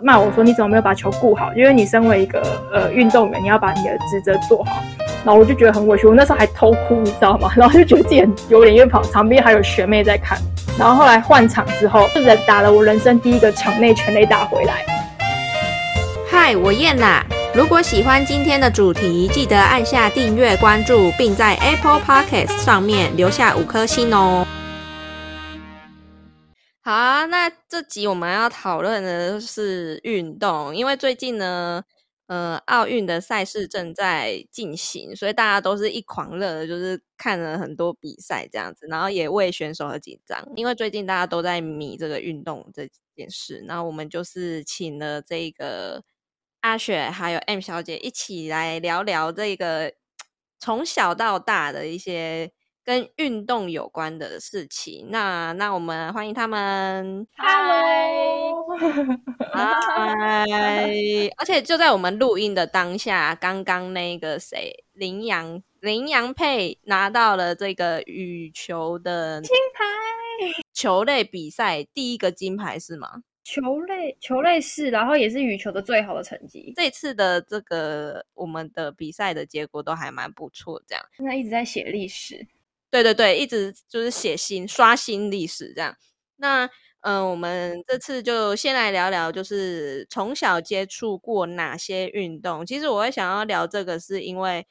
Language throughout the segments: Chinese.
骂我说你怎么没有把球顾好？因为你身为一个呃运动员，你要把你的职责做好。然后我就觉得很委屈，我那时候还偷哭，你知道吗？然后就觉得自己很丢脸，因为旁旁边还有学妹在看。然后后来换场之后，就打了我人生第一个场内全垒打回来。嗨，我燕啦！如果喜欢今天的主题，记得按下订阅、关注，并在 Apple Podcast 上面留下五颗星哦。好啊，那这集我们要讨论的是运动，因为最近呢。呃，奥运的赛事正在进行，所以大家都是一狂热的，就是看了很多比赛这样子，然后也为选手而紧张，因为最近大家都在迷这个运动这件事。那我们就是请了这个阿雪还有 M 小姐一起来聊聊这个从小到大的一些。跟运动有关的事情，那那我们欢迎他们。Hello，嗨！而且就在我们录音的当下，刚刚那个谁，林阳林阳佩拿到了这个羽球的金牌，球类比赛第一个金牌是吗？球类球类是，然后也是羽球的最好的成绩。这次的这个我们的比赛的结果都还蛮不错，这样现在一直在写历史。对对对，一直就是写新刷新历史这样。那嗯，我们这次就先来聊聊，就是从小接触过哪些运动。其实我会想要聊这个，是因为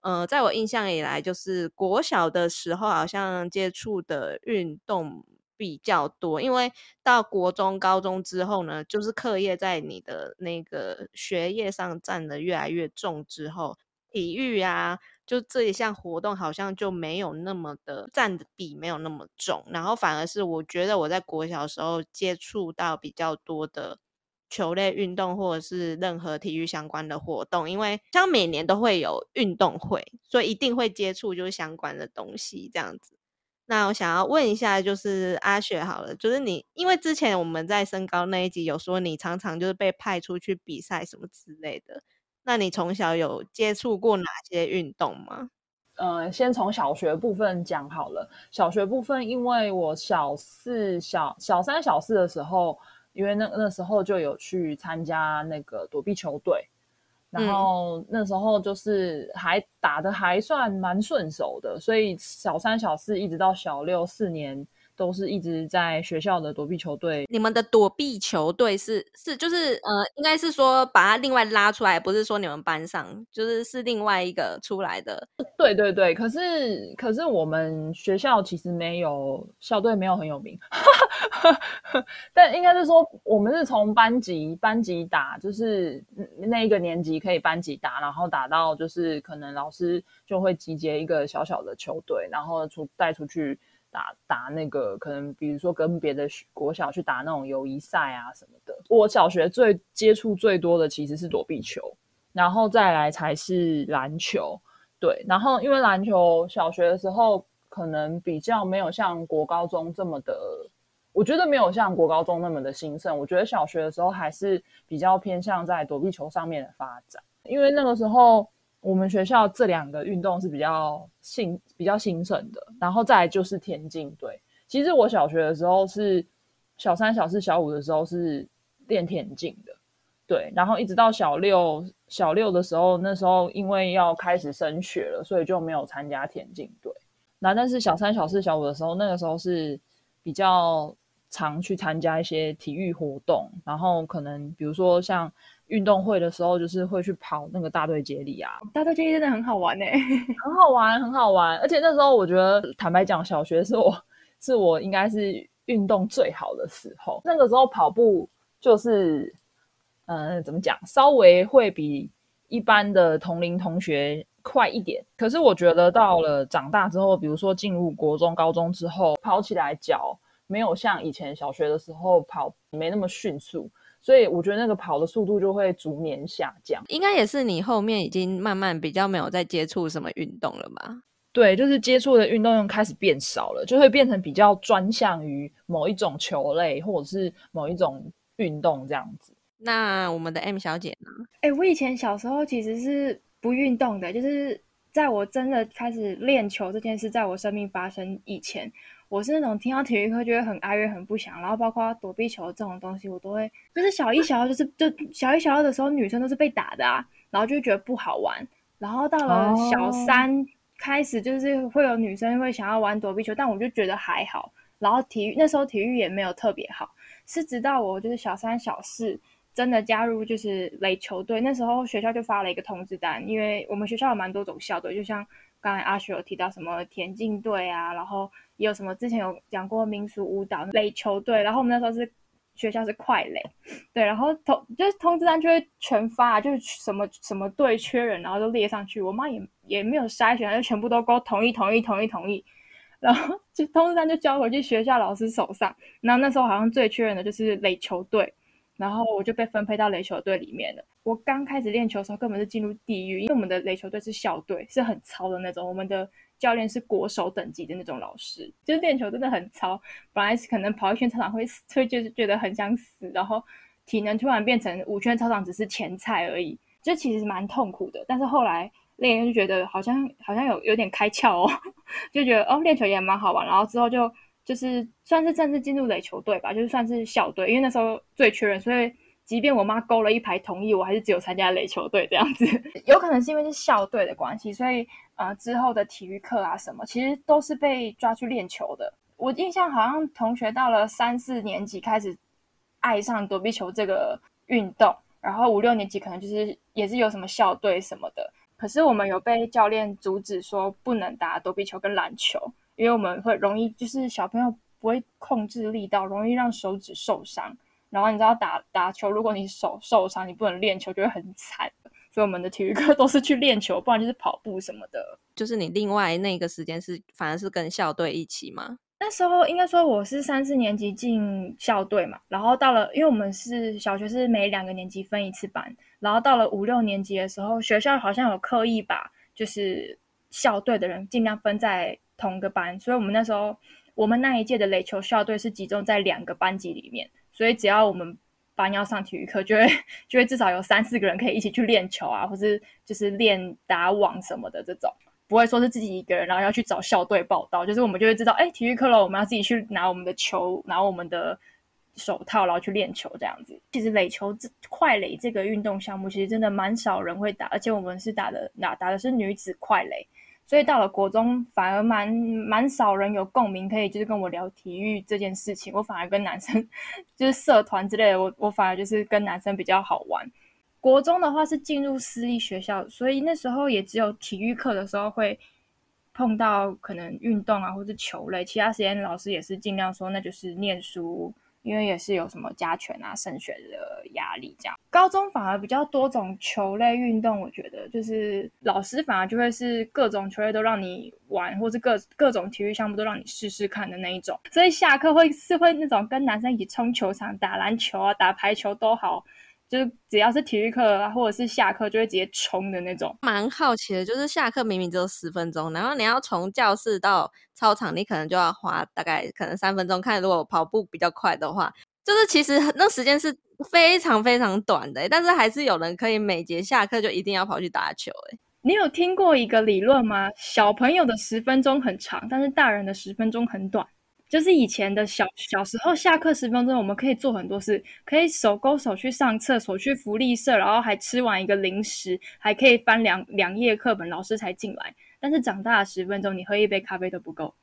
呃，在我印象以来，就是国小的时候好像接触的运动比较多，因为到国中、高中之后呢，就是课业在你的那个学业上占的越来越重之后，体育啊。就这一项活动好像就没有那么的占的比没有那么重，然后反而是我觉得我在国小时候接触到比较多的球类运动或者是任何体育相关的活动，因为像每年都会有运动会，所以一定会接触就是相关的东西这样子。那我想要问一下，就是阿雪好了，就是你因为之前我们在身高那一集有说你常常就是被派出去比赛什么之类的。那你从小有接触过哪些运动吗？嗯，先从小学部分讲好了。小学部分，因为我小四、小小三、小四的时候，因为那那时候就有去参加那个躲避球队，然后那时候就是还打的还算蛮顺手的，所以小三、小四一直到小六四年。都是一直在学校的躲避球队。你们的躲避球队是是就是呃，应该是说把它另外拉出来，不是说你们班上就是是另外一个出来的。对对对，可是可是我们学校其实没有校队，没有很有名。但应该是说，我们是从班级班级打，就是那一个年级可以班级打，然后打到就是可能老师就会集结一个小小的球队，然后出带出去。打打那个可能，比如说跟别的国小去打那种友谊赛啊什么的。我小学最接触最多的其实是躲避球，然后再来才是篮球。对，然后因为篮球小学的时候可能比较没有像国高中这么的，我觉得没有像国高中那么的兴盛。我觉得小学的时候还是比较偏向在躲避球上面的发展，因为那个时候。我们学校这两个运动是比较兴、比较兴盛的，然后再来就是田径队。其实我小学的时候是小三、小四、小五的时候是练田径的，对。然后一直到小六、小六的时候，那时候因为要开始升学了，所以就没有参加田径队。那但是小三、小四、小五的时候，那个时候是比较常去参加一些体育活动，然后可能比如说像。运动会的时候，就是会去跑那个大队接力啊，大队接力真的很好玩呢，很好玩，很好玩。而且那时候我觉得，坦白讲，小学是我 是我应该是运动最好的时候。那个时候跑步就是，嗯，怎么讲，稍微会比一般的同龄同学快一点。可是我觉得到了长大之后，比如说进入国中、高中之后，跑起来脚没有像以前小学的时候跑没那么迅速。所以我觉得那个跑的速度就会逐年下降，应该也是你后面已经慢慢比较没有在接触什么运动了吧？对，就是接触的运动开始变少了，就会变成比较专项于某一种球类或者是某一种运动这样子。那我们的 M 小姐呢？哎，我以前小时候其实是不运动的，就是在我真的开始练球这件事在我生命发生以前，我是那种听到体育课就会很哀怨、很不想，然后包括躲避球这种东西，我都会就是小一、小二就是就小一、小二的时候，女生都是被打的啊，然后就觉得不好玩。然后到了小三开始，就是会有女生会想要玩躲避球，但我就觉得还好。然后体育那时候体育也没有特别好，是直到我就是小三、小四真的加入就是垒球队，那时候学校就发了一个通知单，因为我们学校有蛮多种校队，就像刚才阿雪有提到什么田径队啊，然后有什么之前有讲过民俗舞蹈垒球队，然后我们那时候是学校是快垒，对，然后通就是通知单就会全发，就是什么什么队缺人，然后就列上去，我妈也也没有筛选，就全部都给我同意同意同意同意。然后就通知单就交回去学校老师手上，然后那时候好像最缺人的就是垒球队，然后我就被分配到垒球队里面了。我刚开始练球的时候根本是进入地狱，因为我们的垒球队是校队，是很糙的那种，我们的教练是国手等级的那种老师，就是练球真的很糙。本来是可能跑一圈操场会会就是觉得很想死，然后体能突然变成五圈操场只是前菜而已，就其实蛮痛苦的。但是后来。练就觉得好像好像有有点开窍哦，就觉得哦练球也蛮好玩，然后之后就就是算是正式进入垒球队吧，就是算是校队，因为那时候最缺人，所以即便我妈勾了一排同意，我还是只有参加垒球队这样子。有可能是因为是校队的关系，所以呃之后的体育课啊什么，其实都是被抓去练球的。我印象好像同学到了三四年级开始爱上躲避球这个运动，然后五六年级可能就是也是有什么校队什么的。可是我们有被教练阻止说不能打躲避球跟篮球，因为我们会容易就是小朋友不会控制力道，容易让手指受伤。然后你知道打打球，如果你手受伤，你不能练球就会很惨。所以我们的体育课 都是去练球，不然就是跑步什么的。就是你另外那个时间是反而是跟校队一起吗？那时候应该说我是三四年级进校队嘛，然后到了，因为我们是小学是每两个年级分一次班。然后到了五六年级的时候，学校好像有刻意把就是校队的人尽量分在同个班，所以我们那时候我们那一届的垒球校队是集中在两个班级里面，所以只要我们班要上体育课，就会就会至少有三四个人可以一起去练球啊，或是就是练打网什么的这种，不会说是自己一个人然后要去找校队报道，就是我们就会知道，哎，体育课了，我们要自己去拿我们的球，拿我们的。手套，然后去练球这样子。其实垒球这快垒这个运动项目，其实真的蛮少人会打，而且我们是打的打打的是女子快垒，所以到了国中反而蛮蛮少人有共鸣，可以就是跟我聊体育这件事情。我反而跟男生就是社团之类的，我我反而就是跟男生比较好玩。国中的话是进入私立学校，所以那时候也只有体育课的时候会碰到可能运动啊，或是球类，其他时间老师也是尽量说那就是念书。因为也是有什么加权啊、升学的压力，这样。高中反而比较多种球类运动，我觉得就是老师反而就会是各种球类都让你玩，或是各各种体育项目都让你试试看的那一种。所以下课会是会那种跟男生一起冲球场打篮球啊、打排球都好。就是只要是体育课啊或者是下课，就会直接冲的那种。蛮好奇的，就是下课明明只有十分钟，然后你要从教室到操场，你可能就要花大概可能三分钟。看如果跑步比较快的话，就是其实那时间是非常非常短的，但是还是有人可以每节下课就一定要跑去打球。哎，你有听过一个理论吗？小朋友的十分钟很长，但是大人的十分钟很短。就是以前的小小时候，下课十分钟，我们可以做很多事，可以手勾手去上厕所，去福利社，然后还吃完一个零食，还可以翻两两页课本，老师才进来。但是长大的十分钟，你喝一杯咖啡都不够。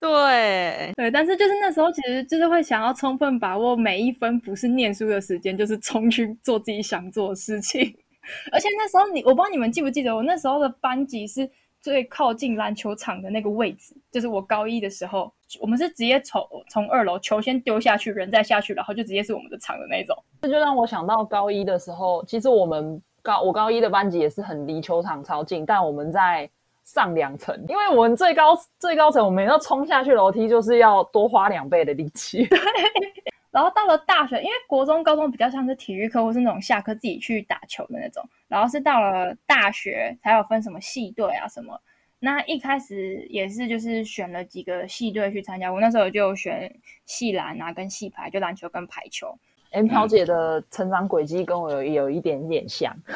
对对，但是就是那时候，其实就是会想要充分把握每一分不是念书的时间，就是冲去做自己想做的事情。而且那时候，你我不知道你们记不记得，我那时候的班级是。最靠近篮球场的那个位置，就是我高一的时候，我们是直接从从二楼球先丢下去，人再下去，然后就直接是我们的场的那种。这就让我想到高一的时候，其实我们高我高一的班级也是很离球场超近，但我们在上两层，因为我们最高最高层，我们要冲下去楼梯就是要多花两倍的力气。然后到了大学，因为国中、高中比较像是体育课或是那种下课自己去打球的那种，然后是到了大学才有分什么系队啊什么。那一开始也是就是选了几个系队去参加，我那时候就选系篮啊跟系排，就篮球跟排球。M 飘姐的成长轨迹跟我有有一点点像，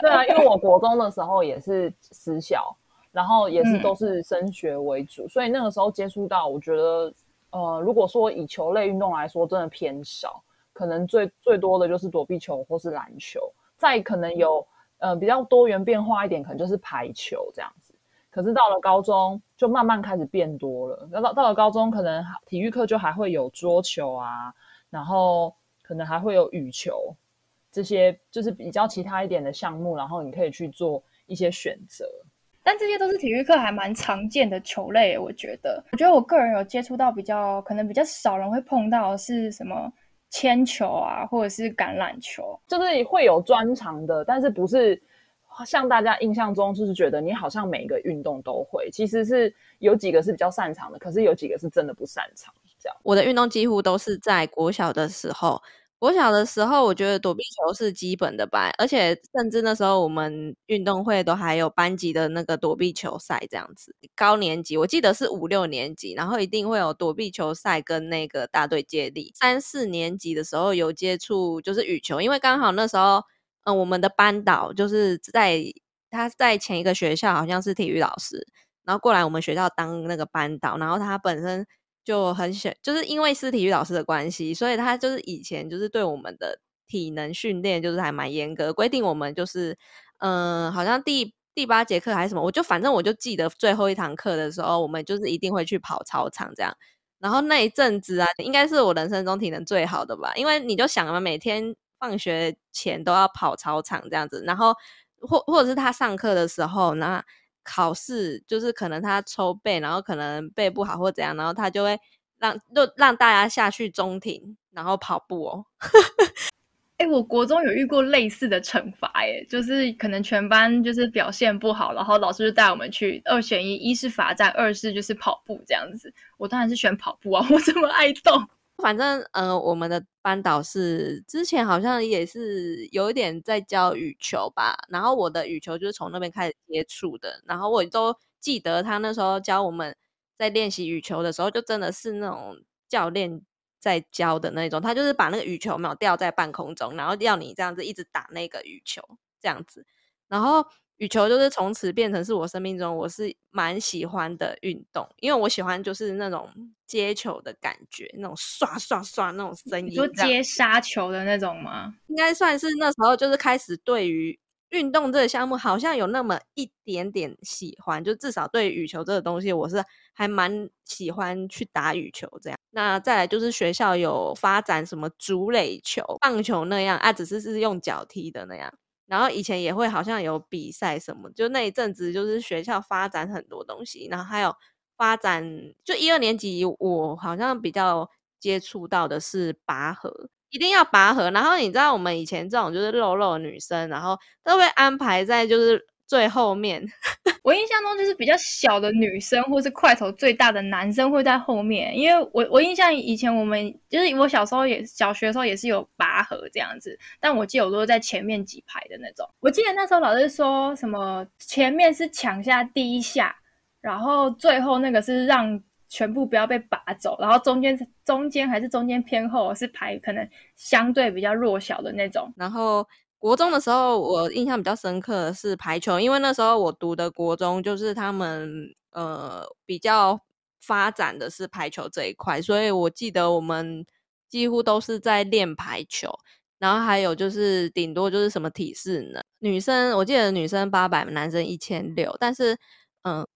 对啊，因为我国中的时候也是私校。然后也是嗯都是升学为主，所以那个时候接触到，我觉得呃，如果说以球类运动来说，真的偏少，可能最最多的就是躲避球或是篮球，再可能有呃比较多元变化一点，可能就是排球这样子。可是到了高中，就慢慢开始变多了。那到到了高中，可能体育课就还会有桌球啊，然后可能还会有羽球，这些就是比较其他一点的项目，然后你可以去做一些选择。但这些都是体育课还蛮常见的球类，我觉得。我觉得我个人有接触到比较可能比较少人会碰到的是什么铅球啊，或者是橄榄球。就是会有专长的，但是不是像大家印象中就是觉得你好像每一个运动都会，其实是有几个是比较擅长的，可是有几个是真的不擅长。我的运动几乎都是在国小的时候。国小的时候，我觉得躲避球是基本的吧，而且甚至那时候我们运动会都还有班级的那个躲避球赛这样子。高年级我记得是五六年级，然后一定会有躲避球赛跟那个大队接力。三四年级的时候有接触就是羽球，因为刚好那时候，嗯、我们的班导就是在他在前一个学校好像是体育老师，然后过来我们学校当那个班导，然后他本身就很喜，就是因为是体育老师的关系，所以他就是以前就是对我们的体能训练就是还蛮严格，规定我们就是，嗯、好像第第八节课还是什么，我就反正我就记得最后一堂课的时候，我们就是一定会去跑操场这样。然后那一阵子啊，应该是我人生中体能最好的吧，因为你就想嘛，每天放学前都要跑操场这样子，然后或或者是他上课的时候，那考试就是可能他抽背，然后可能背不好或怎样，然后他就会让就让大家下去中庭，然后跑步哦。哎，我国中有遇过类似的惩罚，哎，就是可能全班就是表现不好，然后老师就带我们去二选一，一是罚站，二是就是跑步这样子。我当然是选跑步啊，我这么爱动。反正呃，我们的班导是之前好像也是有一点在教羽球吧，然后我的羽球就是从那边开始接触的，然后我都记得他那时候教我们在练习羽球的时候，就真的是那种教练在教的那种，他就是把那个羽球没有吊在半空中，然后要你这样子一直打那个羽球这样子，然后羽球就是从此变成是我生命中我是蛮喜欢的运动，因为我喜欢就是那种接球的感觉，那种刷刷刷那种声音，你说接杀球的那种吗？应该算是那时候就是开始对于运动这个项目好像有那么一点点喜欢，就至少对羽球这个东西，我是还蛮喜欢去打羽球这样。那再来就是学校有发展什么竹垒球、棒球那样啊，只是是用脚踢的那样。然后以前也会好像有比赛什么，就那一阵子就是学校发展很多东西，然后还有发展，就一二年级我好像比较接触到的是拔河，一定要拔河。然后你知道我们以前这种就是肉肉的女生，然后都会安排在就是最后面，我印象中就是比较小的女生，或是块头最大的男生会在后面，因为我我印象以前我们就是我小时候也小学的时候也是有拔河这样子，但我记得我都是在前面几排的那种。我记得那时候老师说什么前面是抢下第一下，然后最后那个是让全部不要被拔走，然后中间中间还是中间偏后是排可能相对比较弱小的那种。然后国中的时候，我印象比较深刻的是排球，因为那时候我读的国中就是他们呃比较发展的是排球这一块，所以我记得我们几乎都是在练排球。然后还有就是顶多就是什么体适能，女生我记得女生八百，男生一千六，但是嗯，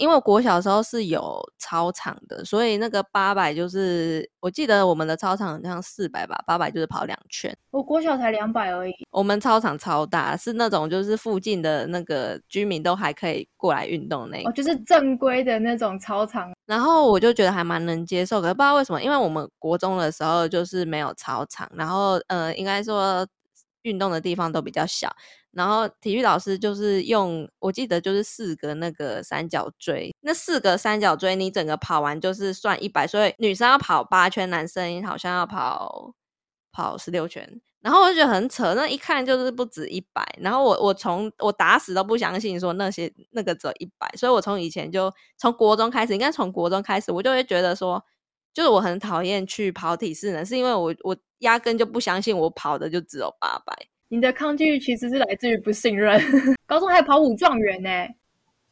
因为我国小的时候是有操场的，所以那个八百就是我记得我们的操场好像四百吧，八百就是跑两圈。我国小才两百而已，我们操场超大，是那种就是附近的那个居民都还可以过来运动那一哦，就是正规的那种操场。然后我就觉得还蛮能接受，可是不知道为什么，因为我们国中的时候就是没有操场，然后呃，应该说运动的地方都比较小，然后体育老师就是用，我记得就是四个那个三角锥，那四个三角锥你整个跑完就是算一百，所以女生要跑八圈，男生好像要跑跑十六圈。然后我就觉得很扯，那一看就是不止一百。然后我我从我打死都不相信说那些那个只有一百，所以我从以前就从国中开始，应该从国中开始，我就会觉得说，就是我很讨厌去跑体适能，是因为我我压根就不相信我跑的就只有八百。你的抗拒其实是来自于不信任。高中还跑武状元呢、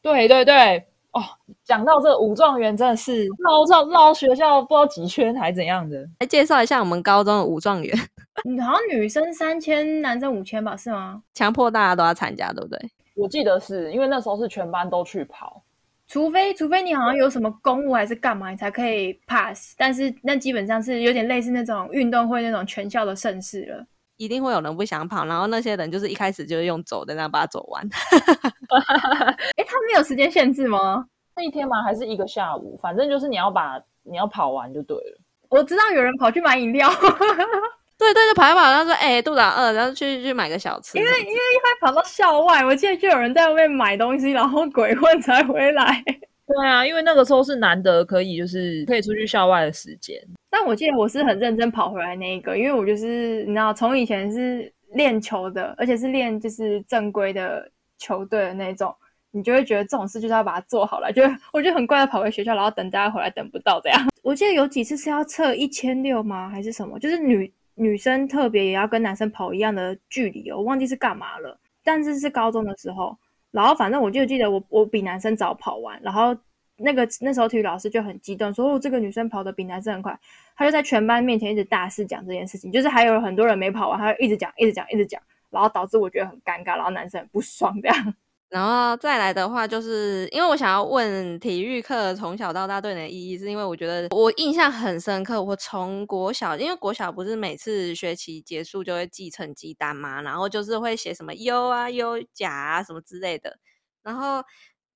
对对对，哦，讲到这武状元真的是绕绕绕学校不知道几圈还怎样的。来介绍一下我们高中的武状元，好像女生三千，男生五千吧？是吗？强迫大家都要参加，对不对？我记得是因为那时候是全班都去跑，除非除非你好像有什么公务还是干嘛，你才可以 pass。但是那基本上是有点类似那种运动会那种全校的盛事了。一定会有人不想跑，然后那些人就是一开始就是用走的，然后把它走完。哎，他没有时间限制吗？那一天吗？还是一个下午？反正就是你要把你要跑完就对了。我知道有人跑去买饮料，对对，就跑一跑，他说：“哎，肚子饿，然后去去买个小吃。”因为因为一会跑到校外，我记得就有人在外面买东西，然后鬼混才回来。对啊，因为那个时候是难得可以就是可以出去校外的时间。但我记得我是很认真跑回来那一个，因为我就是你知道，从以前是练球的，而且是练就是正规的球队的那种，你就会觉得这种事就是要把它做好了。就我就很乖的跑回学校，然后等大家回来，等不到这样。我记得有几次是要测一千六吗？还是什么？就是女女生特别也要跟男生跑一样的距离哦，我忘记是干嘛了。但是是高中的时候。然后反正我就记得我我比男生早跑完，然后那个那时候体育老师就很激动，说哦这个女生跑的比男生很快，他就在全班面前一直大肆讲这件事情，就是还有很多人没跑完，他就一直讲一直讲一直讲，然后导致我觉得很尴尬，然后男生很不爽这样。然后再来的话，就是因为我想要问体育课从小到大对你的意义，是因为我觉得我印象很深刻。我从国小，因为国小不是每次学期结束就会记成绩单嘛，然后就是会写什么优啊、优甲啊什么之类的。然后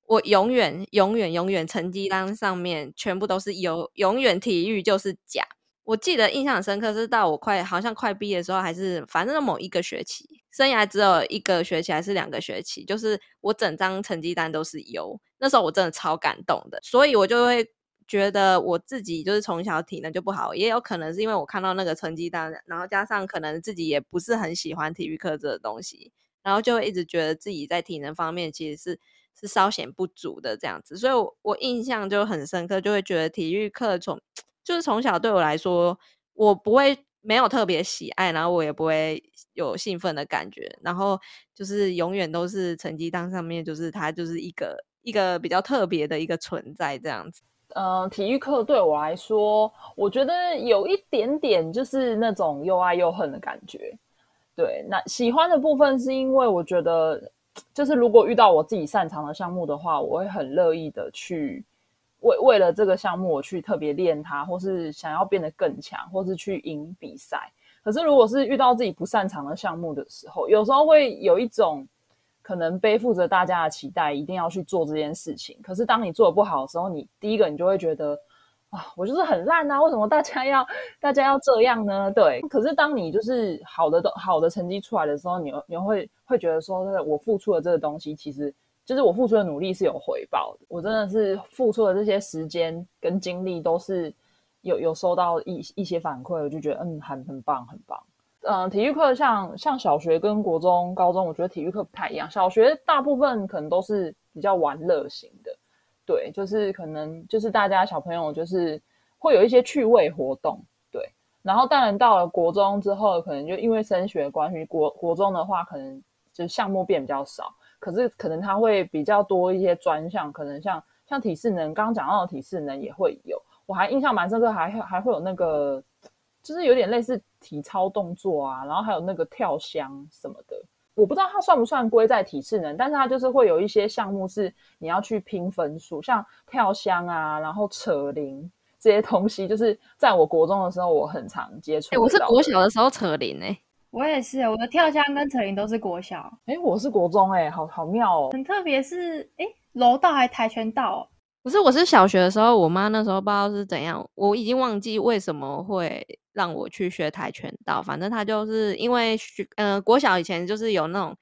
我永远、永远、永远成绩单上面全部都是优，永远体育就是甲。我记得印象深刻，是到我快好像快毕业的时候，还是反正某一个学期，生涯只有一个学期还是两个学期，就是我整张成绩单都是优。那时候我真的超感动的，所以我就会觉得我自己就是从小体能就不好，也有可能是因为我看到那个成绩单，然后加上可能自己也不是很喜欢体育课这个东西，然后就会一直觉得自己在体能方面其实是是稍显不足的这样子，所以我我印象就很深刻，就会觉得体育课从。就是从小对我来说，我不会没有特别喜爱，然后我也不会有兴奋的感觉，然后就是永远都是成绩单上面，就是它就是一个一个比较特别的一个存在这样子。嗯，体育课对我来说，我觉得有一点点就是那种又爱又恨的感觉。对，那喜欢的部分是因为我觉得，就是如果遇到我自己擅长的项目的话，我会很乐意的去。为为了这个项目，我去特别练它，或是想要变得更强，或是去赢比赛。可是，如果是遇到自己不擅长的项目的时候，有时候会有一种可能背负着大家的期待，一定要去做这件事情。可是，当你做的不好的时候，你第一个你就会觉得啊，我就是很烂啊！为什么大家要大家要这样呢？对。可是，当你就是好的好的成绩出来的时候，你你会会觉得说，我付出的这个东西其实。就是我付出的努力是有回报的，我真的是付出的这些时间跟精力都是有有收到一一些反馈，我就觉得嗯很很棒很棒。嗯，体育课像像小学跟国中、高中，我觉得体育课不太一样。小学大部分可能都是比较玩乐型的，对，就是可能就是大家小朋友就是会有一些趣味活动，对。然后当然到了国中之后，可能就因为升学关系，国国中的话可能就项目变比较少。可是可能他会比较多一些专项，可能像像体适能，刚刚讲到的体适能也会有。我还印象蛮深刻，还还会有那个，就是有点类似体操动作啊，然后还有那个跳箱什么的。我不知道它算不算归在体适能，但是它就是会有一些项目是你要去拼分数，像跳箱啊，然后扯铃这些东西，就是在我国中的时候我很常接触。我是国小的时候扯铃诶。我也是，我的跳箱跟扯铃都是国小。哎，我是国中，哎，好好妙哦。很特别，是哎，柔道还跆拳道？不是，我是小学的时候，我妈那时候不知道是怎样，我已经忘记为什么会让我去学跆拳道。反正她就是因为学，嗯，国小以前就是有那种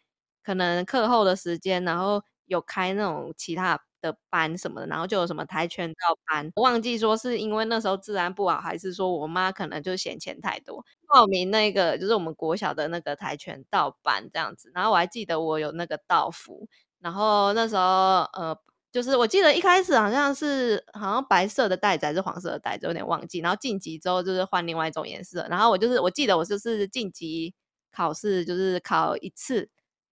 可能课后的时间，然后有开那种其他。的班什么的，然后就有什么跆拳道班，忘记说是因为那时候治安不好，还是说我妈可能就嫌钱太多，报名那个就是我们国小的那个跆拳道班这样子。然后我还记得我有那个道服，然后那时候呃，就是我记得一开始好像是好像白色的带子还是黄色的带子，有点忘记。然后晋级之后就是换另外一种颜色，然后我就是我记得我就是晋级考试就是考一次。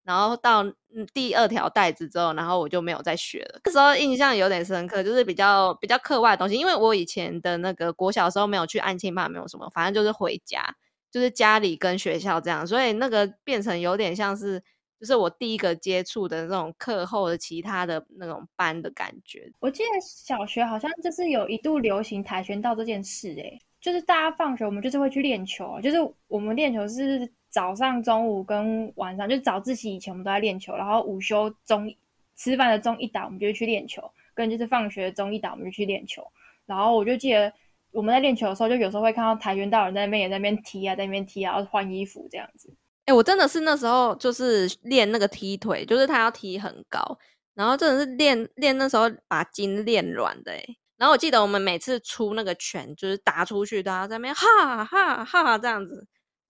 然后到第二条带子之后，然后我就没有再学了。那时候印象有点深刻，就是比较比较课外的东西，因为我以前的那个国小时候没有去安亲班，没有什么，反正就是回家，就是家里跟学校这样，所以那个变成有点像是，就是我第一个接触的那种课后的其他的那种班的感觉。我记得小学好像就是有一度流行跆拳道这件事，诶，就是大家放学我们就是会去练球，就是我们练球是。早上、中午跟晚上，就早自习以前我们都在练球，然后午休中吃饭的中一打，我们就去练球，跟就是放学的中一打，我们就去练球。然后我就记得我们在练球的时候，就有时候会看到跆拳道人在那边也在那边踢啊，在那边踢啊，然后换衣服这样子。哎，我真的是那时候就是练那个踢腿，就是他要踢很高，然后真的是练练那时候把筋练软的哎。然后我记得我们每次出那个拳，就是打出去都要在那边哈哈哈这样子。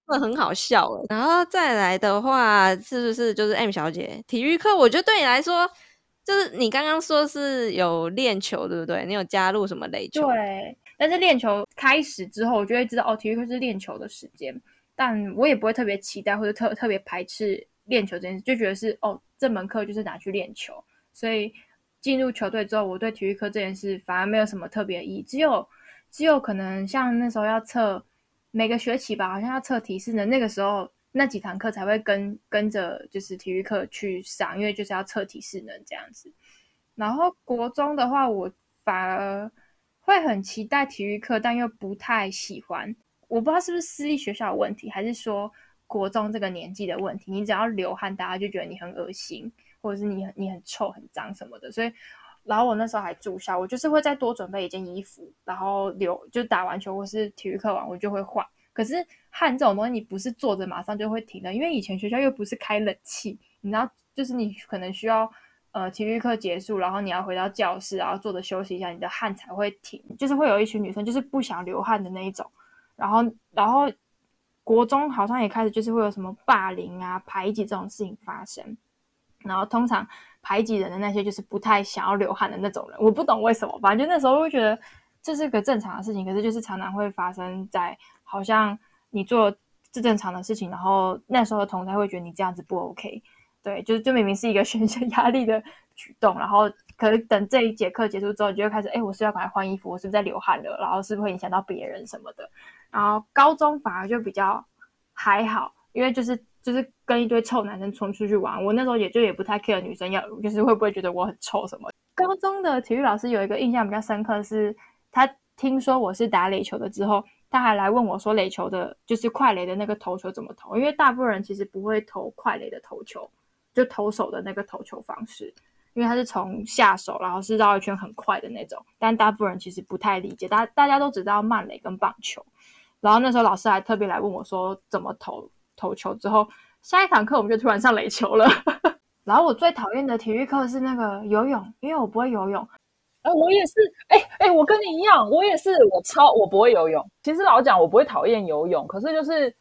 那很好笑了，然后再来的话，是不是就是 M 小姐体育课？我觉得对你来说，就是你刚刚说是有练球，对不对？你有加入什么垒球？对，但是练球开始之后，我就会知道哦，体育课是练球的时间，但我也不会特别期待或者特特别排斥练球这件事，就觉得是哦，这门课就是拿去练球。所以进入球队之后，我对体育课这件事反而没有什么特别意义，只有只有可能像那时候要测。每个学期吧，好像要测体适能，那个时候那几堂课才会跟跟着就是体育课去上，因为就是要测体适能这样子。然后国中的话，我反而会很期待体育课，但又不太喜欢。我不知道是不是私立学校的问题，还是说国中这个年纪的问题。你只要流汗，大家就觉得你很恶心，或者是你很你很臭、很脏什么的。所以，然后我那时候还住校，我就是会再多准备一件衣服，然后留就打完球或是体育课完，我就会换。可是汗这种东西，你不是坐着马上就会停的，因为以前学校又不是开冷气，你知道，就是你可能需要呃体育课结束，然后你要回到教室，然后坐着休息一下，你的汗才会停。就是会有一群女生就是不想流汗的那一种，然后然后国中好像也开始就是会有什么霸凌啊、排挤这种事情发生，然后通常排挤人的那些就是不太想要流汗的那种人，我不懂为什么，反正就那时候会觉得这是个正常的事情，可是就是常常会发生在。好像你做是正常的事情，然后那时候的同台会觉得你这样子不 OK，对，就是就明明是一个宣泄压力的举动，然后可能等这一节课结束之后，你就会开始，哎，我是要赶快换衣服，我是不是在流汗了？然后是不是会影响到别人什么的？然后高中反而就比较还好，因为就是就是跟一堆臭男生冲出去玩，我那时候也就也不太 care 女生要就是会不会觉得我很臭什么。高中的体育老师有一个印象比较深刻，是他听说我是打垒球的之后。他还来问我说：“垒球的，就是快垒的那个投球怎么投？因为大部分人其实不会投快垒的投球，就投手的那个投球方式，因为他是从下手，然后是绕一圈很快的那种。但大部分人其实不太理解，大大家都只知道慢垒跟棒球。然后那时候老师还特别来问我说怎么投投球。之后下一堂课我们就突然上垒球了。然后我最讨厌的体育课是那个游泳，因为我不会游泳。”哎，我也是，哎哎，我跟你一样，我也是，我超我不会游泳。其实老讲，我不会讨厌游泳，可是就是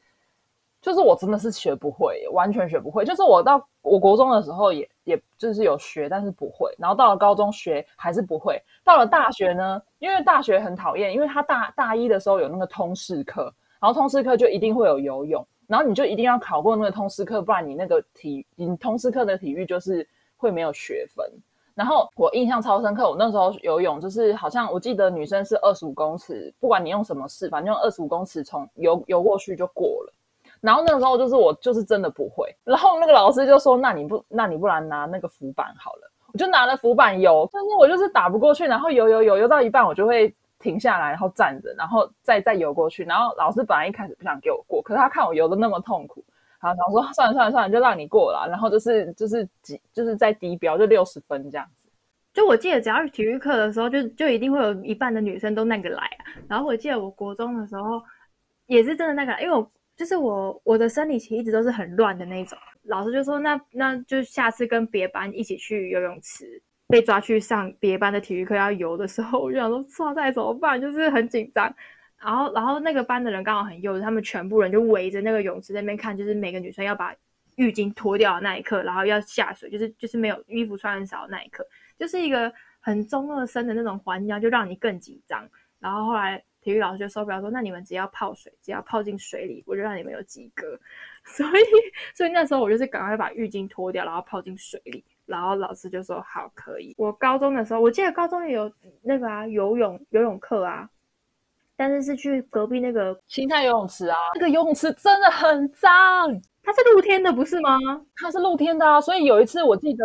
就是我真的是学不会，完全学不会。就是我到我国中的时候，也也就是有学，但是不会。然后到了高中学还是不会。到了大学呢，因为大学很讨厌，因为他大大一的时候有那个通识课，然后通识课就一定会有游泳，然后你就一定要考过那个通识课，不然你那个体你通识课的体育就是会没有学分。然后我印象超深刻，我那时候游泳就是好像我记得女生是二十五公尺，不管你用什么式，反正用二十五公尺从游游过去就过了。然后那个时候就是我就是真的不会，然后那个老师就说：“那你不那你不然拿那个浮板好了。”我就拿了浮板游，但是我就是打不过去，然后游游游游到一半我就会停下来，然后站着，然后再再游过去。然后老师本来一开始不想给我过，可是他看我游的那么痛苦。然后想说 算了算了算了，就让你过了。然后就是就是几就是在低标就六十分这样子。就我记得，只要是体育课的时候，就就一定会有一半的女生都那个来啊。然后我记得我国中的时候也是真的那个，因为我就是我我的生理期一直都是很乱的那种。老师就说那那就下次跟别班一起去游泳池，被抓去上别班的体育课要游的时候，我就想说哇塞怎么办？就是很紧张。然后，然后那个班的人刚好很幼稚，他们全部人就围着那个泳池那边看，就是每个女生要把浴巾脱掉的那一刻，然后要下水，就是就是没有衣服穿很少的那一刻，就是一个很中二生的那种环境，就让你更紧张。然后后来体育老师就受不了，说：“那你们只要泡水，只要泡进水里，我就让你们有及格。”所以所以那时候我就是赶快把浴巾脱掉，然后泡进水里，然后老师就说好可以。我高中的时候，我记得高中也有那个啊游泳游泳课啊，但是是去隔壁那个新泰游泳池啊，那个游泳池真的很脏，它是露天的不是吗？它是露天的啊，所以有一次我记得。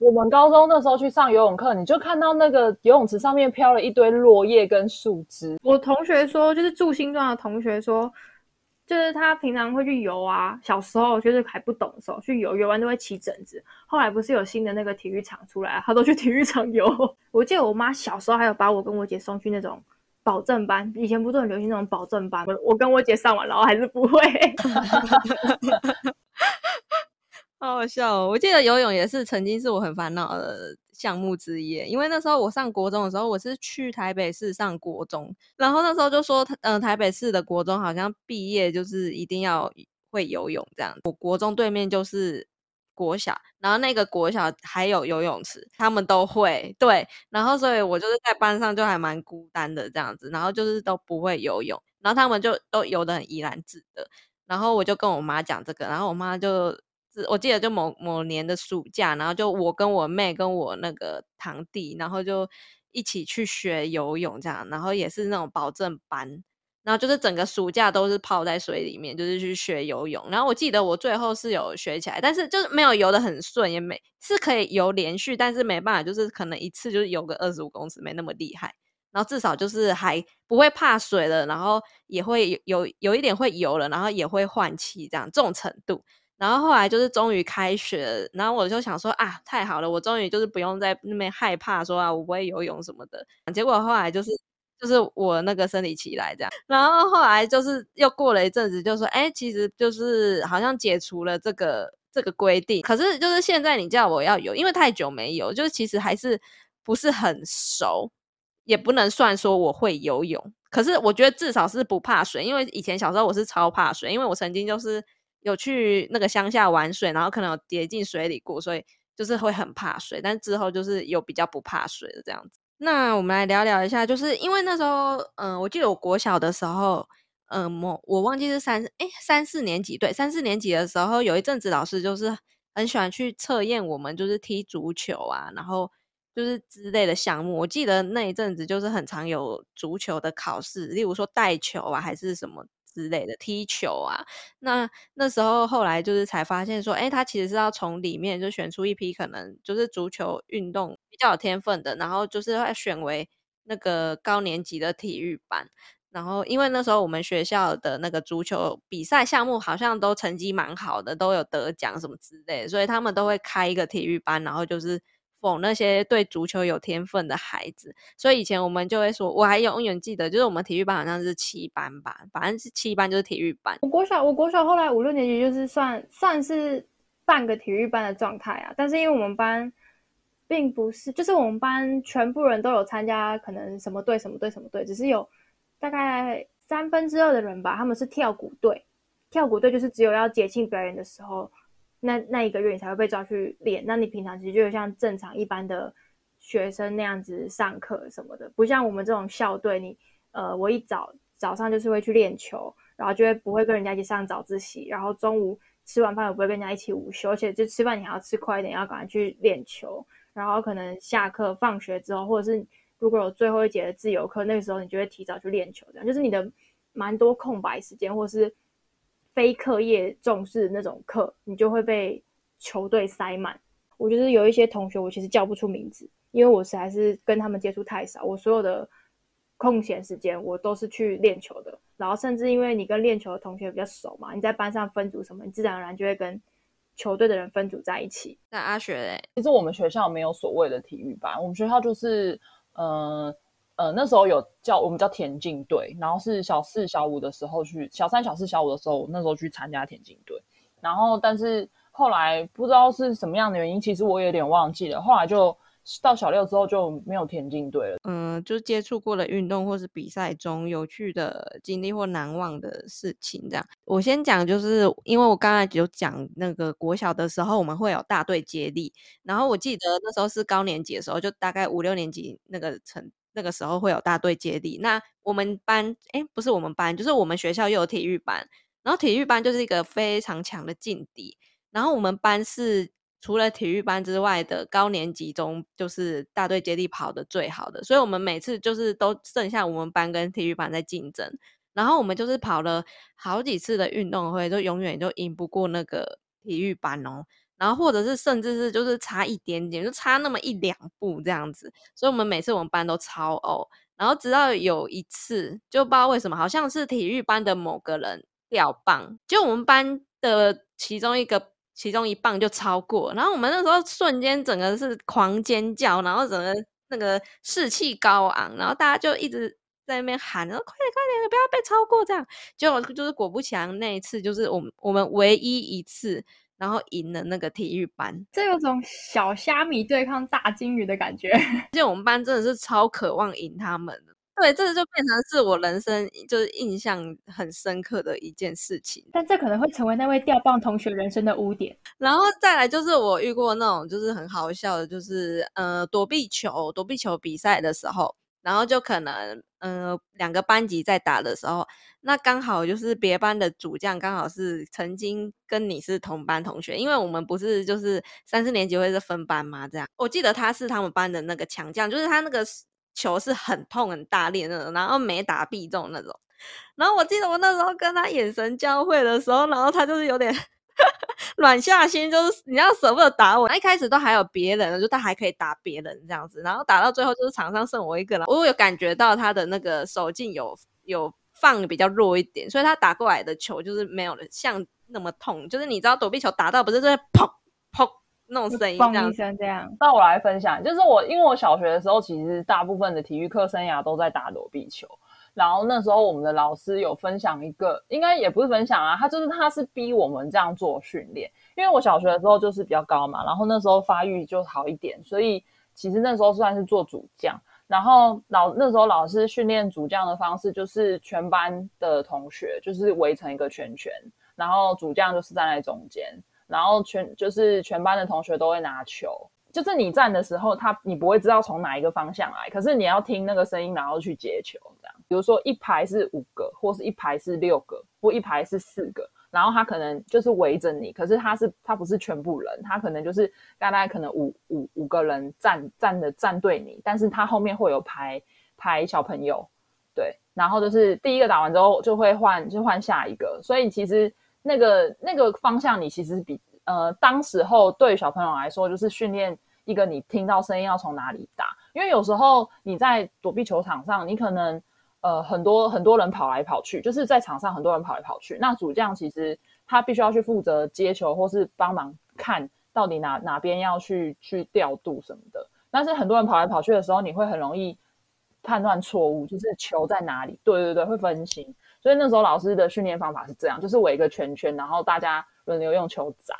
我们高中那时候去上游泳课，你就看到那个游泳池上面飘了一堆落叶跟树枝。我同学说，就是住新庄的同学说，就是他平常会去游啊，小时候就是还不懂的时候去游，游完都会起疹子。后来不是有新的那个体育场出来，他都去体育场游。我记得我妈小时候还有把我跟我姐送去那种保证班，以前不是很流行那种保证班，我跟我姐上完，然后还是不会。好好笑哦！我记得游泳也是曾经是我很烦恼的项目之一，因为那时候我上国中的时候，我是去台北市上国中，然后那时候就说，嗯，台北市的国中好像毕业就是一定要会游泳这样。我国中对面就是国小，然后那个国小还有游泳池，他们都会对，然后所以我就是在班上就还蛮孤单的这样子，然后就是都不会游泳，然后他们就都游得很怡然自得，然后我就跟我妈讲这个，然后我妈就。我记得就某某年的暑假，然后就我跟我妹跟我那个堂弟，然后就一起去学游泳，这样，然后也是那种保证班，然后就是整个暑假都是泡在水里面，就是去学游泳。然后我记得我最后是有学起来，但是就是没有游的很顺，也没是可以游连续，但是没办法，就是可能一次就是游个二十五公尺，没那么厉害。然后至少就是还不会怕水了，然后也会有有一点会游了，然后也会换气，这样这种程度。然后后来就是终于开学，然后我就想说啊，太好了，我终于就是不用在那边害怕说啊，我不会游泳什么的。结果后来就是就是我那个生理期来这样，然后后来就是又过了一阵子，就说哎，其实就是好像解除了这个这个规定。可是就是现在你叫我要游，因为太久没游，就是其实还是不是很熟，也不能算说我会游泳。可是我觉得至少是不怕水，因为以前小时候我是超怕水，因为我曾经就是。有去那个乡下玩水，然后可能有跌进水里过，所以就是会很怕水。但之后就是有比较不怕水的这样子。那我们来聊聊一下，就是因为那时候，嗯，我记得我国小的时候，嗯，我我忘记是三哎三四年级，对，三四年级的时候，有一阵子老师就是很喜欢去测验我们，就是踢足球啊，然后就是之类的项目。我记得那一阵子就是很常有足球的考试，例如说带球啊，还是什么。之类的踢球啊，那那时候后来就是才发现说，哎，他其实是要从里面就选出一批可能就是足球运动比较有天分的，然后就是会选为那个高年级的体育班。然后因为那时候我们学校的那个足球比赛项目好像都成绩蛮好的，都有得奖什么之类，所以他们都会开一个体育班，然后就是。否那些对足球有天分的孩子，所以以前我们就会说，我还永远记得，就是我们体育班好像是七班吧，反正是七班就是体育班。我国小，我国小后来五六年级就是算算是半个体育班的状态啊，但是因为我们班并不是，就是我们班全部人都有参加，可能什么队什么队什么队，只是有大概三分之二的人吧，他们是跳鼓队，跳鼓队就是只有要节庆表演的时候。那那一个月你才会被抓去练，那你平常其实就像正常一般的学生那样子上课什么的，不像我们这种校队，你呃，我一早早上就是会去练球，然后就会不会跟人家一起上早自习，然后中午吃完饭也不会跟人家一起午休，而且就吃饭你还要吃快一点，要赶快去练球，然后可能下课放学之后，或者是如果有最后一节的自由课，那个时候你就会提早去练球，这样就是你的蛮多空白时间，或是。非课业重视那种课，你就会被球队塞满。我觉得有一些同学，我其实叫不出名字，因为我实在是跟他们接触太少。我所有的空闲时间，我都是去练球的。然后，甚至因为你跟练球的同学比较熟嘛，你在班上分组什么，你自然而然就会跟球队的人分组在一起。那阿雪嘞，其实我们学校没有所谓的体育班，我们学校就是，嗯。呃，那时候有叫我们叫田径队，然后是小四、小五的时候去，小三、小四、小五的时候，那时候去参加田径队，然后但是后来不知道是什么样的原因，其实我有点忘记了。后来就到小六之后就没有田径队了。嗯，就接触过了运动或是比赛中有趣的经历或难忘的事情，这样。我先讲，就是因为我刚才有讲那个国小的时候，我们会有大队接力，然后我记得那时候是高年级的时候，就大概五六年级那个成。那个时候会有大队接力，那我们班哎，不是我们班，就是我们学校又有体育班，然后体育班就是一个非常强的劲敌。然后我们班是除了体育班之外的高年级中，就是大队接力跑的最好的，所以我们每次就是都剩下我们班跟体育班在竞争。然后我们就是跑了好几次的运动会，都永远都赢不过那个体育班哦。然后或者是甚至是就是差一点点，就差那么一两步这样子。所以我们每次我们班都超欧。然后直到有一次，就不知道为什么，好像是体育班的某个人掉棒，就我们班的其中一个其中一棒就超过。然后我们那时候瞬间整个是狂尖叫，然后整个那个士气高昂，然后大家就一直在那边喊：“快点快点，不要被超过！”这样，结果就是果不其然，那一次就是我们我们唯一一次。然后赢了那个体育班，这有种小虾米对抗大金鱼的感觉。而且我们班真的是超渴望赢他们的，对，这就变成是我人生就是印象很深刻的一件事情。但这可能会成为那位掉棒同学人生的污点。然后再来就是我遇过那种就是很好笑的，就是呃躲避球躲避球比赛的时候。然后就可能，嗯，两个班级在打的时候，那刚好就是别班的主将刚好是曾经跟你是同班同学，因为我们不是就是三四年级会是分班嘛，这样。我记得他是他们班的那个强将，就是他那个球是很痛很大力那种，然后没打必中那种。然后我记得我那时候跟他眼神交汇的时候，然后他就是有点。软下心就是你要舍不得打我，一开始都还有别人，就他还可以打别人这样子，然后打到最后就是场上剩我一个了，我有感觉到他的那个手劲有有放比较弱一点，所以他打过来的球就是没有像那么痛，就是你知道躲避球打到不是就会砰砰那种声音这样，这样。那我来分享，就是我因为我小学的时候其实大部分的体育课生涯都在打躲避球。然后那时候我们的老师有分享一个，应该也不是分享啊，他就是他是逼我们这样做训练。因为我小学的时候就是比较高嘛，然后那时候发育就好一点，所以其实那时候算是做主将。然后老那时候老师训练主将的方式就是全班的同学就是围成一个圈圈，然后主将就是站在中间，然后全就是全班的同学都会拿球，就是你站的时候，他你不会知道从哪一个方向来，可是你要听那个声音，然后去接球这样。比如说一排是五个，或是一排是六个，或一排是四个，然后他可能就是围着你，可是他是他不是全部人，他可能就是大概可能五五五个人站站的站对你，但是他后面会有排排小朋友，对，然后就是第一个打完之后就会换就换下一个，所以其实那个那个方向你其实比呃当时候对小朋友来说就是训练一个你听到声音要从哪里打，因为有时候你在躲避球场上，你可能。呃，很多很多人跑来跑去，就是在场上很多人跑来跑去。那主将其实他必须要去负责接球，或是帮忙看到底哪哪边要去去调度什么的。但是很多人跑来跑去的时候，你会很容易判断错误，就是球在哪里。对对对，会分心。所以那时候老师的训练方法是这样，就是围一个圈圈，然后大家轮流用球砸。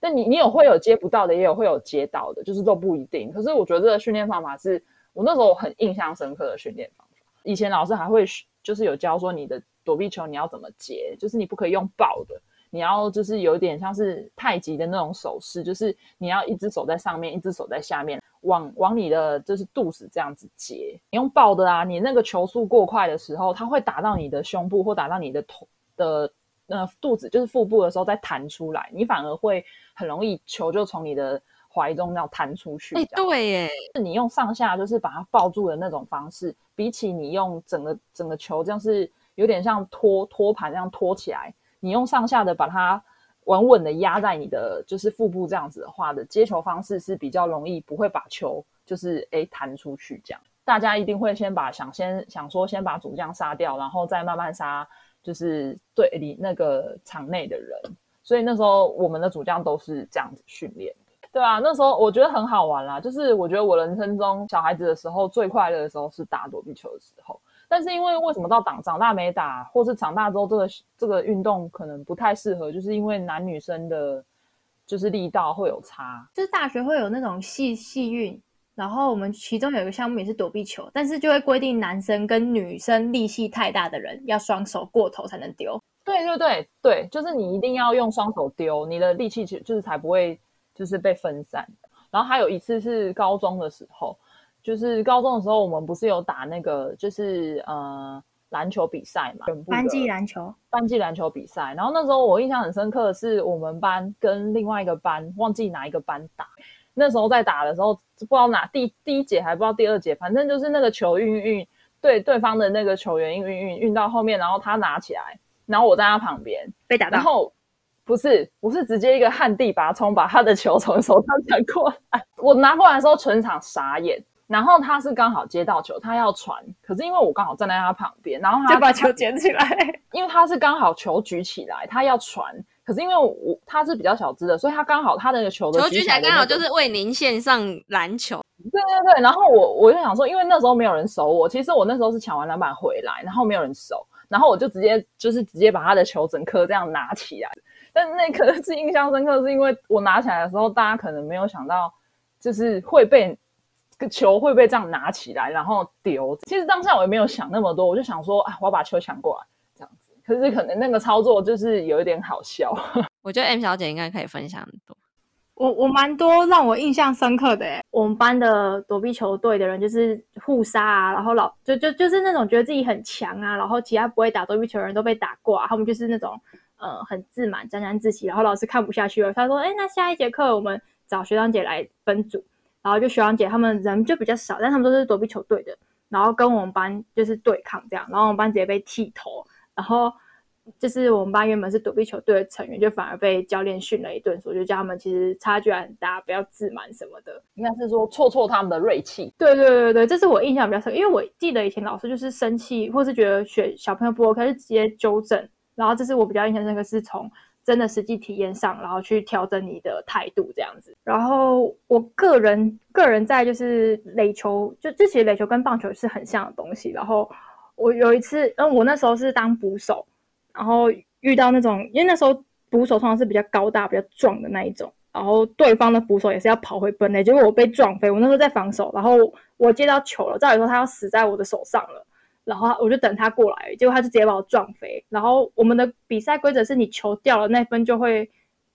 但你你有会有接不到的，也有会有接到的，就是都不一定。可是我觉得这个训练方法是我那时候很印象深刻的训练方。以前老师还会就是有教说你的躲避球你要怎么接，就是你不可以用抱的，你要就是有点像是太极的那种手势，就是你要一只手在上面，一只手在下面，往往你的就是肚子这样子接。你用抱的啊，你那个球速过快的时候，它会打到你的胸部或打到你的头的那肚子，就是腹部的时候再弹出来，你反而会很容易球就从你的。怀中要弹出去，哎，对，耶，是你用上下就是把它抱住的那种方式，比起你用整个整个球这样是有点像托托盘这样托起来，你用上下的把它稳稳的压在你的就是腹部这样子的话的接球方式是比较容易，不会把球就是哎弹出去这样。大家一定会先把想先想说先把主将杀掉，然后再慢慢杀就是对你那个场内的人。所以那时候我们的主将都是这样子训练。对啊，那时候我觉得很好玩啦。就是我觉得我人生中小孩子的时候最快乐的时候是打躲避球的时候。但是因为为什么到长长大没打，或是长大之后这个这个运动可能不太适合，就是因为男女生的，就是力道会有差。就是大学会有那种系系运，然后我们其中有一个项目也是躲避球，但是就会规定男生跟女生力气太大的人要双手过头才能丢。对对对对，就是你一定要用双手丢，你的力气就就是才不会。就是被分散然后还有一次是高中的时候，就是高中的时候，我们不是有打那个，就是呃篮球比赛嘛，班级篮球，班级篮球比赛。然后那时候我印象很深刻的是，我们班跟另外一个班，忘记哪一个班打。那时候在打的时候，不知道哪第第一节还不知道第二节，反正就是那个球运运对对方的那个球员运运运运到后面，然后他拿起来，然后我在他旁边被打到。然后不是我是直接一个旱地拔葱，把他的球从手上抢过来。我拿过来的时候，全场傻眼。然后他是刚好接到球，他要传，可是因为我刚好站在他旁边，然后他就把球捡起来。因为他是刚好球举起来，他要传，可是因为我他是比较小只的，所以他刚好他的球的球举起来刚好就是为您献上篮球。对对对，然后我我就想说，因为那时候没有人守我，其实我那时候是抢完篮板回来，然后没有人守，然后我就直接就是直接把他的球整颗这样拿起来。但那可能是印象深刻，是因为我拿起来的时候，大家可能没有想到就是会被。个球会被这样拿起来，然后丢。其实当下我也没有想那么多，我就想说啊，我要把球抢过来这样子。可是可能那个操作就是有一点好笑。我觉得 M 小姐应该可以分享很多。我我蛮多让我印象深刻的诶，我们班的躲避球队的人就是互杀啊，然后老就就就是那种觉得自己很强啊，然后其他不会打躲避球的人都被打挂，他们就是那种呃很自满、沾沾自喜，然后老师看不下去了，他说：“哎，那下一节课我们找学长姐来分组。”然后就学长姐他们人就比较少，但他们都是躲避球队的，然后跟我们班就是对抗这样，然后我们班直接被剃头，然后就是我们班原本是躲避球队的成员，就反而被教练训了一顿，说就叫他们其实差距很大，不要自满什么的，应该是说挫挫他们的锐气。对对对对，这是我印象比较深，因为我记得以前老师就是生气或是觉得学小朋友不 OK 就直接纠正，然后这是我比较印象深刻是从。真的实际体验上，然后去调整你的态度这样子。然后我个人个人在就是垒球，就这其实垒球跟棒球是很像的东西。然后我有一次，嗯，我那时候是当捕手，然后遇到那种，因为那时候捕手通常是比较高大、比较壮的那一种，然后对方的捕手也是要跑回本垒，结果我被撞飞。我那时候在防守，然后我接到球了，照理说他要死在我的手上了。然后我就等他过来，结果他就直接把我撞飞。然后我们的比赛规则是你球掉了那分就会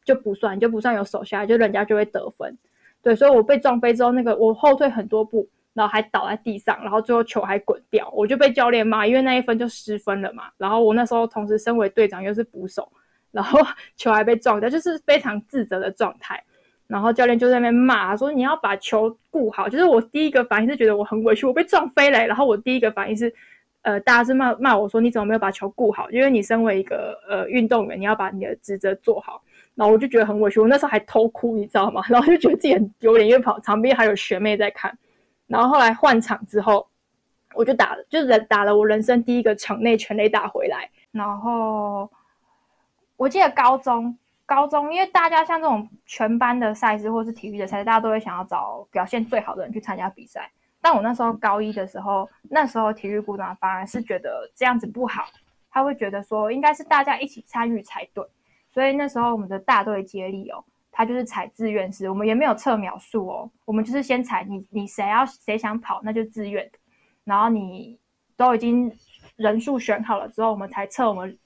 就不算，就不算有手下，就人家就会得分。对，所以我被撞飞之后，那个我后退很多步，然后还倒在地上，然后最后球还滚掉，我就被教练骂，因为那一分就失分了嘛。然后我那时候同时身为队长又是捕手，然后球还被撞掉，就是非常自责的状态。然后教练就在那边骂说：“你要把球顾好。”就是我第一个反应是觉得我很委屈，我被撞飞了。然后我第一个反应是。呃，大家是骂骂我说你怎么没有把球顾好？因为你身为一个呃运动员，你要把你的职责做好。然后我就觉得很委屈，我那时候还偷哭，你知道吗？然后就觉得自己很丢脸，因为旁旁边还有学妹在看。然后后来换场之后，我就打了，就是打了我人生第一个场内全垒打回来。然后我记得高中，高中因为大家像这种全班的赛事或是体育的赛事，大家都会想要找表现最好的人去参加比赛。但我那时候高一的时候，那时候体育股长反而是觉得这样子不好，他会觉得说应该是大家一起参与才对。所以那时候我们的大队接力哦，他就是采志愿式，我们也没有测秒数哦，我们就是先采你你谁要谁想跑那就自愿，然后你都已经人数选好了之后，我们才测我们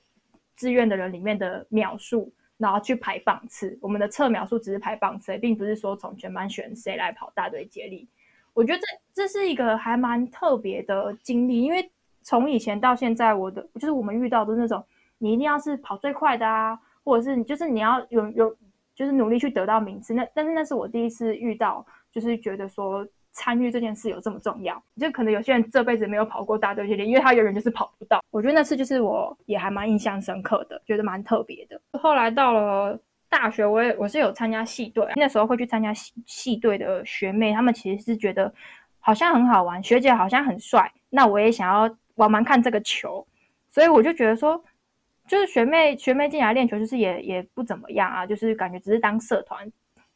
志愿的人里面的秒数，然后去排棒次。我们的测秒数只是排棒次，并不是说从全班选谁来跑大队接力。我觉得这这是一个还蛮特别的经历，因为从以前到现在，我的就是我们遇到的那种，你一定要是跑最快的啊，或者是你就是你要有有就是努力去得到名次。那但是那是我第一次遇到，就是觉得说参与这件事有这么重要。就可能有些人这辈子没有跑过大队接力，因为他有人就是跑不到。我觉得那次就是我也还蛮印象深刻的，觉得蛮特别的。后来到了。大学我也我是有参加系队，那时候会去参加系系队的学妹，她们其实是觉得好像很好玩，学姐好像很帅，那我也想要玩玩看这个球，所以我就觉得说，就是学妹学妹进来练球，就是也也不怎么样啊，就是感觉只是当社团，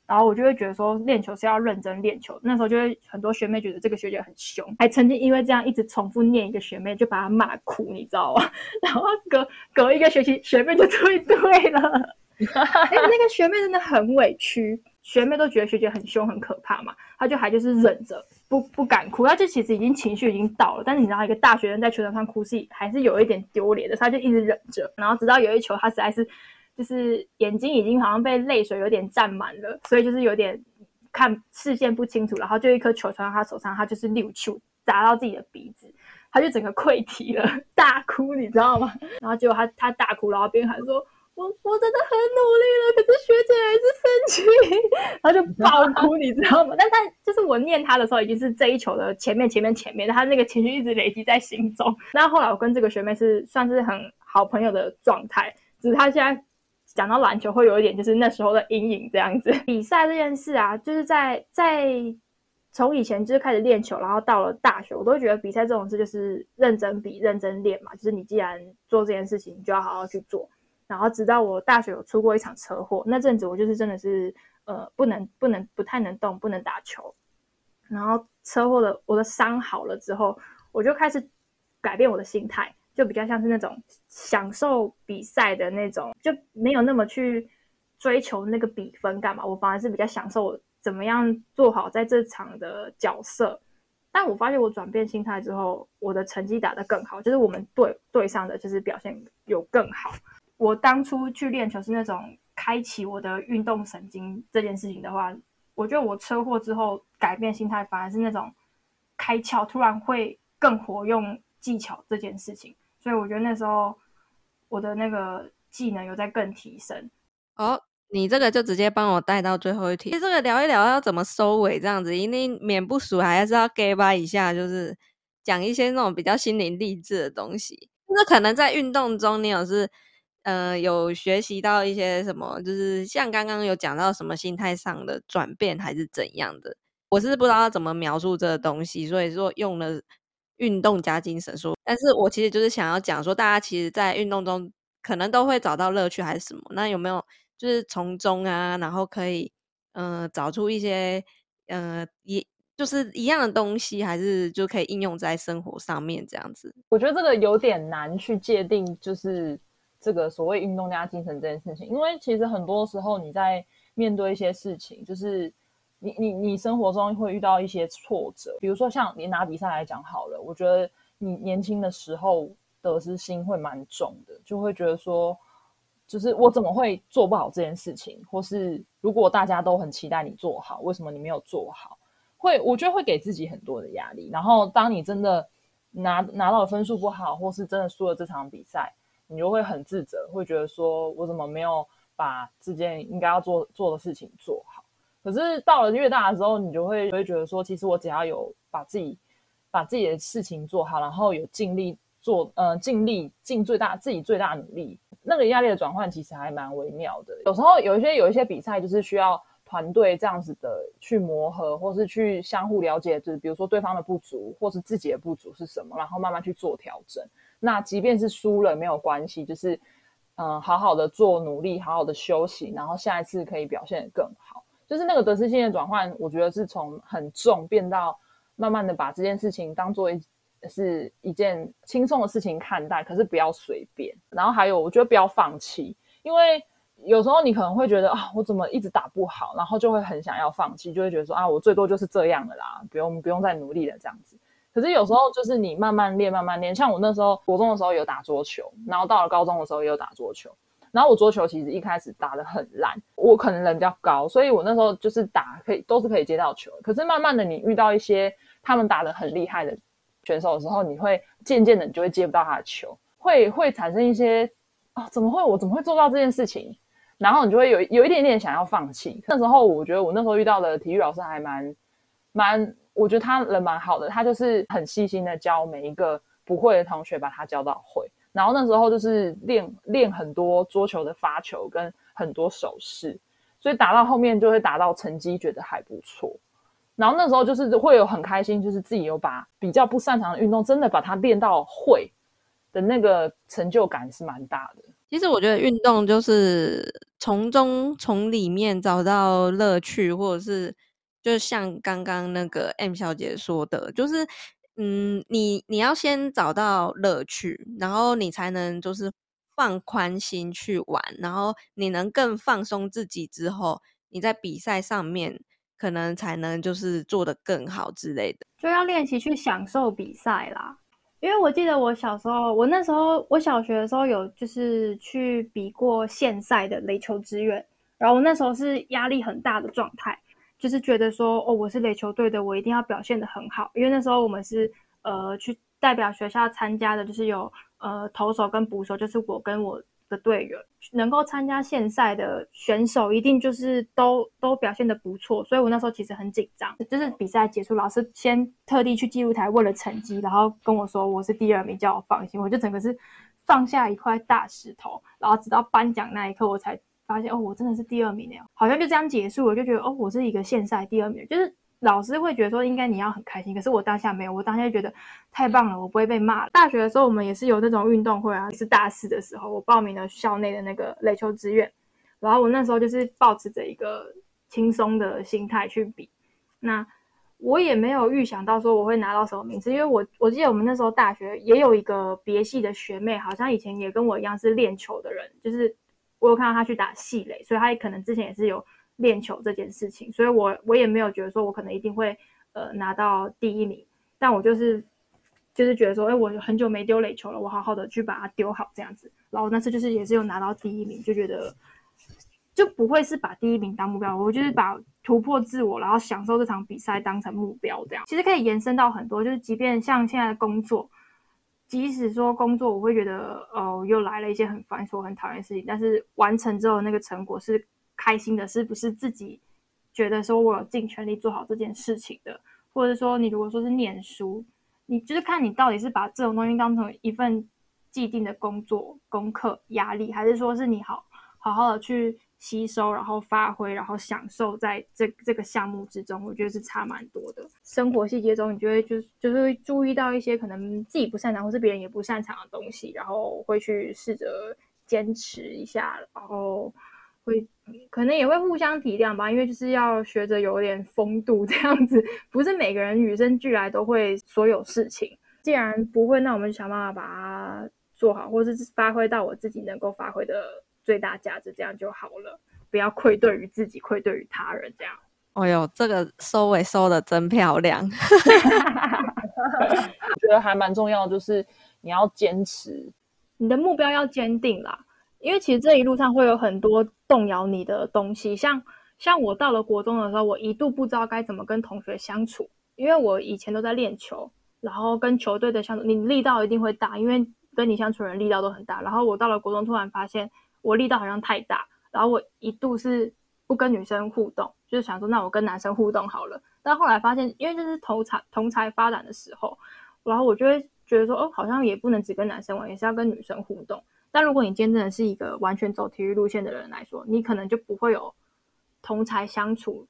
然后我就会觉得说练球是要认真练球，那时候就会很多学妹觉得这个学姐很凶，还曾经因为这样一直重复念一个学妹，就把她骂哭，你知道吗？然后隔隔一个学期，学妹就退队了。哎，那个学妹真的很委屈，学妹都觉得学姐很凶很可怕嘛，她就还就是忍着不不敢哭，她就其实已经情绪已经到了，但是你知道一个大学生在球场上哭是还是有一点丢脸的，她就一直忍着，然后直到有一球，她实在是就是眼睛已经好像被泪水有点占满了，所以就是有点看视线不清楚，然后就一颗球传到她手上，她就是溜球砸到自己的鼻子，他就整个溃体了，大哭，你知道吗？然后结果他他大哭，然后边喊说。我我真的很努力了，可是学姐还是生气，然后就爆哭，你知道吗？但他就是我念他的时候，已经是这一球的前面前面前面，他那个情绪一直累积在心中。那后来我跟这个学妹是算是很好朋友的状态，只是她现在讲到篮球会有一点就是那时候的阴影这样子。比赛这件事啊，就是在在从以前就是开始练球，然后到了大学，我都觉得比赛这种事就是认真比、认真练嘛。就是你既然做这件事情，你就要好好去做。然后直到我大学有出过一场车祸，那阵子我就是真的是呃不能不能不太能动，不能打球。然后车祸的我的伤好了之后，我就开始改变我的心态，就比较像是那种享受比赛的那种，就没有那么去追求那个比分干嘛。我反而是比较享受怎么样做好在这场的角色。但我发现我转变心态之后，我的成绩打得更好，就是我们队队上的就是表现有更好。我当初去练球是那种开启我的运动神经这件事情的话，我觉得我车祸之后改变心态，反而是那种开窍，突然会更活用技巧这件事情。所以我觉得那时候我的那个技能有在更提升。哦，你这个就直接帮我带到最后一题，这个聊一聊要怎么收尾，这样子，因为免不熟还是要 give 吧一下，就是讲一些那种比较心灵励志的东西。那可能在运动中，你有是。呃，有学习到一些什么？就是像刚刚有讲到什么心态上的转变，还是怎样的？我是不知道怎么描述这个东西，所以说用了运动加精神说。但是我其实就是想要讲说，大家其实，在运动中可能都会找到乐趣，还是什么？那有没有就是从中啊，然后可以嗯找出一些呃一就是一样的东西，还是就可以应用在生活上面这样子？我觉得这个有点难去界定，就是。这个所谓运动加精神这件事情，因为其实很多时候你在面对一些事情，就是你你你生活中会遇到一些挫折，比如说像你拿比赛来讲好了，我觉得你年轻的时候得失心会蛮重的，就会觉得说，就是我怎么会做不好这件事情，或是如果大家都很期待你做好，为什么你没有做好？会我觉得会给自己很多的压力。然后当你真的拿拿到分数不好，或是真的输了这场比赛。你就会很自责，会觉得说我怎么没有把这件应该要做做的事情做好。可是到了越大的时候，你就会会觉得说，其实我只要有把自己把自己的事情做好，然后有尽力做，呃，尽力尽最大自己最大努力，那个压力的转换其实还蛮微妙的。有时候有一些有一些比赛就是需要团队这样子的去磨合，或是去相互了解，就是比如说对方的不足，或是自己的不足是什么，然后慢慢去做调整。那即便是输了没有关系，就是嗯，好好的做努力，好好的休息，然后下一次可以表现得更好。就是那个得失心的转换，我觉得是从很重变到慢慢的把这件事情当做一是一件轻松的事情看待，可是不要随便。然后还有，我觉得不要放弃，因为有时候你可能会觉得啊，我怎么一直打不好，然后就会很想要放弃，就会觉得说啊，我最多就是这样的啦，不用不用再努力了这样子。可是有时候就是你慢慢练，慢慢练。像我那时候国中的时候有打桌球，然后到了高中的时候也有打桌球。然后我桌球其实一开始打的很烂，我可能人比较高，所以我那时候就是打可以都是可以接到球。可是慢慢的你遇到一些他们打的很厉害的选手的时候，你会渐渐的你就会接不到他的球，会会产生一些啊怎么会我怎么会做到这件事情？然后你就会有有一点点想要放弃。那时候我觉得我那时候遇到的体育老师还蛮蛮。我觉得他人蛮好的，他就是很细心的教每一个不会的同学，把他教到会。然后那时候就是练练很多桌球的发球跟很多手势，所以打到后面就会打到成绩觉得还不错。然后那时候就是会有很开心，就是自己有把比较不擅长的运动真的把它练到会的那个成就感是蛮大的。其实我觉得运动就是从中从里面找到乐趣，或者是。就像刚刚那个 M 小姐说的，就是，嗯，你你要先找到乐趣，然后你才能就是放宽心去玩，然后你能更放松自己之后，你在比赛上面可能才能就是做得更好之类的。就要练习去享受比赛啦，因为我记得我小时候，我那时候我小学的时候有就是去比过县赛的垒球志愿，然后我那时候是压力很大的状态。就是觉得说，哦，我是垒球队的，我一定要表现的很好，因为那时候我们是呃去代表学校参加的，就是有呃投手跟捕手，就是我跟我的队员能够参加县赛的选手，一定就是都都表现的不错，所以我那时候其实很紧张。就是比赛结束，老师先特地去记录台问了成绩，然后跟我说我是第二名，叫我放心。我就整个是放下一块大石头，然后直到颁奖那一刻，我才发现哦，我真的是第二名了，好像就这样结束，我就觉得哦，我是一个县赛第二名，就是。老师会觉得说应该你要很开心，可是我当下没有，我当下觉得太棒了，我不会被骂。大学的时候我们也是有那种运动会啊，是大四的时候我报名了校内的那个垒球志愿，然后我那时候就是保持着一个轻松的心态去比，那我也没有预想到说我会拿到什么名次，因为我我记得我们那时候大学也有一个别系的学妹，好像以前也跟我一样是练球的人，就是我有看到他去打系垒，所以他可能之前也是有。练球这件事情，所以我我也没有觉得说我可能一定会呃拿到第一名，但我就是就是觉得说，哎，我很久没丢垒球了，我好好的去把它丢好这样子。然后那次就是也是有拿到第一名，就觉得就不会是把第一名当目标，我就是把突破自我，然后享受这场比赛当成目标这样。其实可以延伸到很多，就是即便像现在的工作，即使说工作我会觉得哦又来了一些很繁琐、很讨厌的事情，但是完成之后那个成果是。开心的是不是自己觉得说我有尽全力做好这件事情的，或者说你如果说是念书，你就是看你到底是把这种东西当成一份既定的工作、功课压力，还是说是你好好好的去吸收，然后发挥，然后享受在这这个项目之中，我觉得是差蛮多的。生活细节中，你就会就是就是会注意到一些可能自己不擅长，或是别人也不擅长的东西，然后会去试着坚持一下，然后。会可能也会互相体谅吧，因为就是要学着有点风度这样子，不是每个人与生俱来都会所有事情。既然不会，那我们就想办法把它做好，或是发挥到我自己能够发挥的最大价值，这样就好了。不要愧对于自己，愧对于他人，这样。哎呦，这个收尾收的真漂亮。我觉得还蛮重要，就是你要坚持，你的目标要坚定啦。因为其实这一路上会有很多动摇你的东西，像像我到了国中的时候，我一度不知道该怎么跟同学相处，因为我以前都在练球，然后跟球队的相处，你力道一定会大，因为跟你相处人力道都很大。然后我到了国中，突然发现我力道好像太大，然后我一度是不跟女生互动，就是想说那我跟男生互动好了。但后来发现，因为这是同才同才发展的时候，然后我就会觉得说，哦，好像也不能只跟男生玩，也是要跟女生互动。但如果你今天真的是一个完全走体育路线的人来说，你可能就不会有同才相处，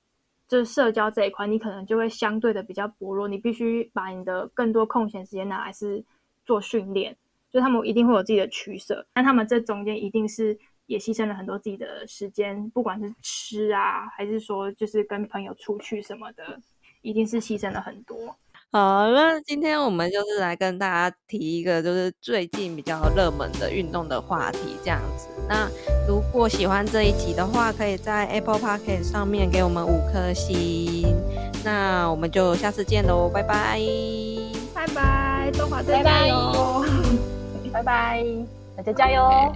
就是社交这一块，你可能就会相对的比较薄弱。你必须把你的更多空闲时间拿来是做训练，就他们一定会有自己的取舍，但他们这中间一定是也牺牲了很多自己的时间，不管是吃啊，还是说就是跟朋友出去什么的，一定是牺牲了很多。好，那今天我们就是来跟大家提一个，就是最近比较热门的运动的话题，这样子。那如果喜欢这一集的话，可以在 Apple p o c k e t 上面给我们五颗星。那我们就下次见喽，拜拜，拜拜，中华队加油，拜拜，拜拜，大家加油。